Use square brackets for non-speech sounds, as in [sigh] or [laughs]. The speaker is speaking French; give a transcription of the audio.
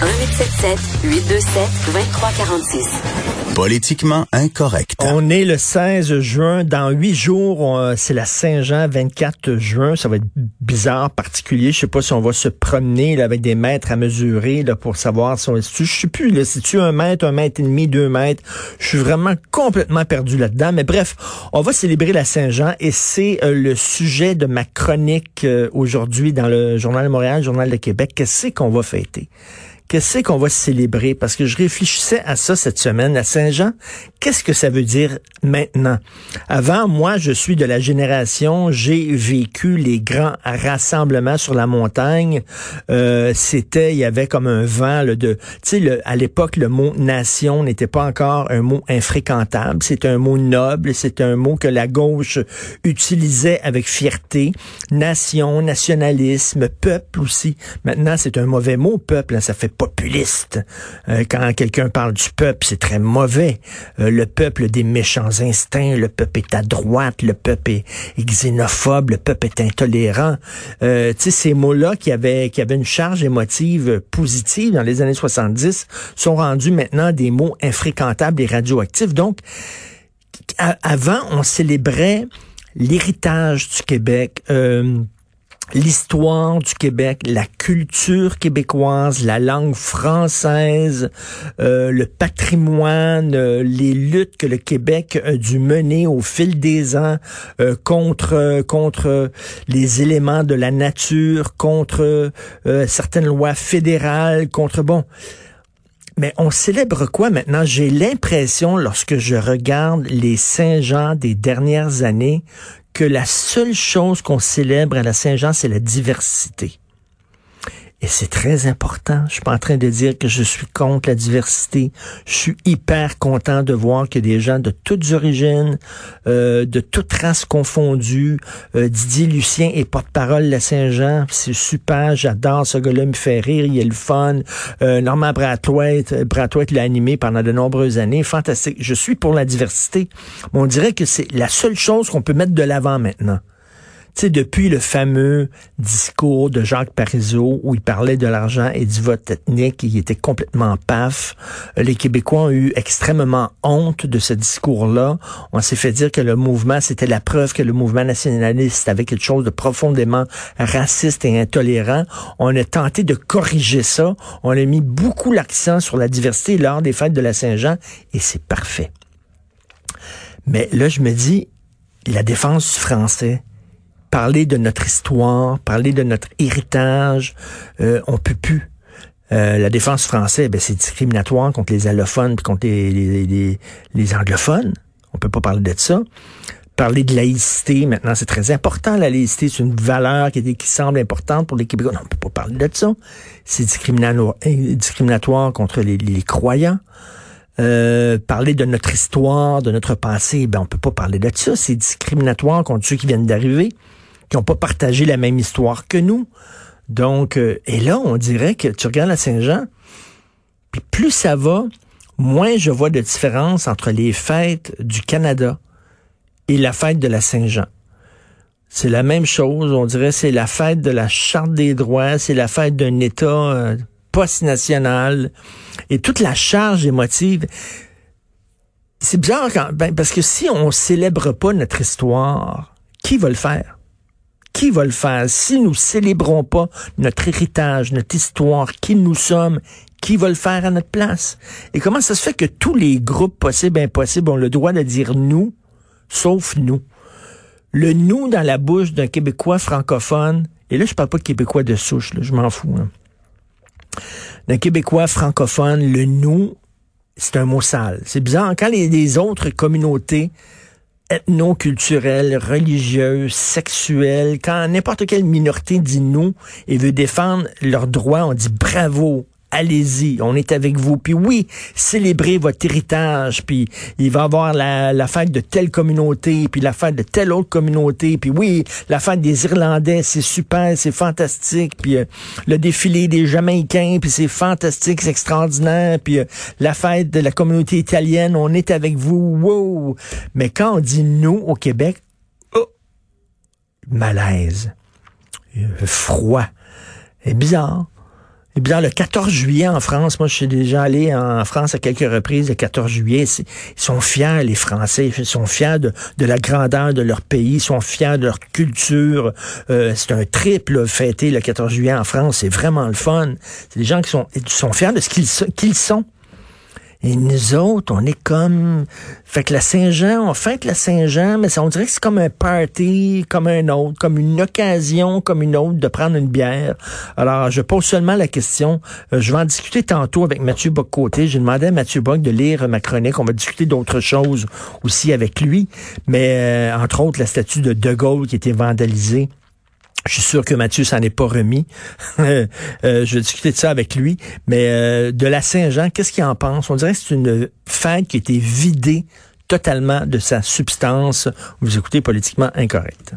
1877 827 2346. Politiquement incorrect. On est le 16 juin. Dans huit jours, c'est la Saint-Jean, 24 juin. Ça va être bizarre, particulier. Je sais pas si on va se promener là, avec des mètres à mesurer là, pour savoir si on est... Je sais plus, là, si tu un mètre, un mètre et demi, deux mètres. Je suis vraiment complètement perdu là-dedans. Mais bref, on va célébrer la Saint-Jean et c'est euh, le sujet de ma chronique euh, aujourd'hui dans le Journal de Montréal, Journal de Québec. Qu'est-ce qu'on va fêter? Qu'est-ce qu'on va célébrer? Parce que je réfléchissais à ça cette semaine, à Saint-Jean. Qu'est-ce que ça veut dire maintenant? Avant, moi, je suis de la génération, j'ai vécu les grands rassemblements sur la montagne. Euh, C'était, il y avait comme un vent là, de... Tu sais, à l'époque, le mot nation n'était pas encore un mot infréquentable. C'était un mot noble, c'était un mot que la gauche utilisait avec fierté. Nation, nationalisme, peuple aussi. Maintenant, c'est un mauvais mot, peuple. hein, ça fait populiste. Euh, quand quelqu'un parle du peuple, c'est très mauvais. Euh, le peuple des méchants instincts, le peuple est à droite, le peuple est, est xénophobe, le peuple est intolérant. Euh, tu sais, ces mots-là qui avaient, qui avaient une charge émotive positive dans les années 70 sont rendus maintenant des mots infréquentables et radioactifs. Donc, avant, on célébrait l'héritage du Québec. euh, l'histoire du Québec, la culture québécoise, la langue française, euh, le patrimoine, euh, les luttes que le Québec a dû mener au fil des ans euh, contre contre les éléments de la nature, contre euh, certaines lois fédérales, contre bon. Mais on célèbre quoi maintenant? J'ai l'impression, lorsque je regarde les Saint-Jean des dernières années, que la seule chose qu'on célèbre à la Saint-Jean, c'est la diversité. Et c'est très important. Je suis pas en train de dire que je suis contre la diversité. Je suis hyper content de voir que des gens de toutes origines, euh, de toutes races confondues, euh, Didier Lucien est porte-parole de Saint-Jean. C'est super. J'adore ce gars-là. Il me fait rire. Il est le fun. Euh, Normand Brathwaite, euh, Brathwaite l'a animé pendant de nombreuses années. Fantastique. Je suis pour la diversité. Mais on dirait que c'est la seule chose qu'on peut mettre de l'avant maintenant. Sais, depuis le fameux discours de Jacques Parizeau où il parlait de l'argent et du vote ethnique, il était complètement paf. Euh, Les Québécois ont eu extrêmement honte de ce discours-là. On s'est fait dire que le mouvement, c'était la preuve que le mouvement nationaliste avait quelque chose de profondément raciste et intolérant. On a tenté de corriger ça. On a mis beaucoup l'accent sur la diversité lors des fêtes de la Saint-Jean et c'est parfait. Mais là, je me dis, la défense du français, parler de notre histoire, parler de notre héritage, euh, on peut plus. Euh, la défense française, ben, c'est discriminatoire contre les allophones puis contre les, les, anglophones. On peut pas parler de ça. Parler de laïcité, maintenant, c'est très important. La laïcité, c'est une valeur qui, qui semble importante pour les Québécois. Non, on peut pas parler de ça. C'est discriminatoire, euh, discriminatoire contre les, les croyants. Euh, parler de notre histoire, de notre passé, ben on peut pas parler de ça. C'est discriminatoire contre ceux qui viennent d'arriver, qui n'ont pas partagé la même histoire que nous. Donc, euh, et là, on dirait que tu regardes la Saint-Jean, puis plus ça va, moins je vois de différence entre les fêtes du Canada et la fête de la Saint-Jean. C'est la même chose, on dirait c'est la fête de la Charte des droits, c'est la fête d'un État euh, post-national et toute la charge émotive. C'est bizarre quand, ben, parce que si on célèbre pas notre histoire, qui va le faire? Qui va le faire? Si nous célébrons pas notre héritage, notre histoire, qui nous sommes, qui va le faire à notre place? Et comment ça se fait que tous les groupes possibles et impossibles ont le droit de dire nous, sauf nous? Le nous dans la bouche d'un Québécois francophone, et là, je parle pas de Québécois de souche, là, je m'en fous. là. D'un Québécois francophone, le nous, c'est un mot sale. C'est bizarre. Quand les, les autres communautés ethno-culturelles, religieuses, sexuelles, quand n'importe quelle minorité dit nous et veut défendre leurs droits, on dit bravo, allez-y, on est avec vous. Puis oui, célébrez votre héritage, puis il va y avoir la, fête de telle communauté, puis la fête de telle autre communauté, puis oui, la fête des Irlandais, c'est super, c'est fantastique, puis euh, le défilé des Jamaïcains, puis c'est fantastique, c'est extraordinaire, puis euh, la fête de la communauté italienne, on est avec vous, wow! Mais quand on dit nous au Québec, oh, malaise, euh, froid, c'est bizarre. Eh bien, le 14 juillet en France, moi je suis déjà allé en France à quelques reprises, le 14 juillet, ils sont fiers, les Français, ils sont fiers de, la grandeur de leur pays, ils sont fiers de leur culture. Euh, c'est un triple fêté le 14 juillet en France, c'est vraiment le fun. C'est des gens qui sont, sont fiers de ce qu'ils sont. Et nous autres, on est comme... Fait que la Saint-Jean, on fête la Saint-Jean, mais on dirait que c'est comme un party, comme un autre, comme une occasion, comme une autre, de prendre une bière. Alors, je pose seulement la question. Euh, je vais en discuter tantôt avec Mathieu Bock-Côté. J'ai demandé à Mathieu Bock de lire ma chronique. On va discuter d'autres choses aussi avec lui. Mais, euh, entre autres, la statue de De Gaulle qui été vandalisée. Je suis sûr que Mathieu s'en est pas remis. [laughs] euh, je vais discuter de ça avec lui. Mais euh, de la Saint-Jean, qu'est-ce qu'il en pense? On dirait que c'est une fête qui a été vidée totalement de sa substance. Vous écoutez politiquement incorrect.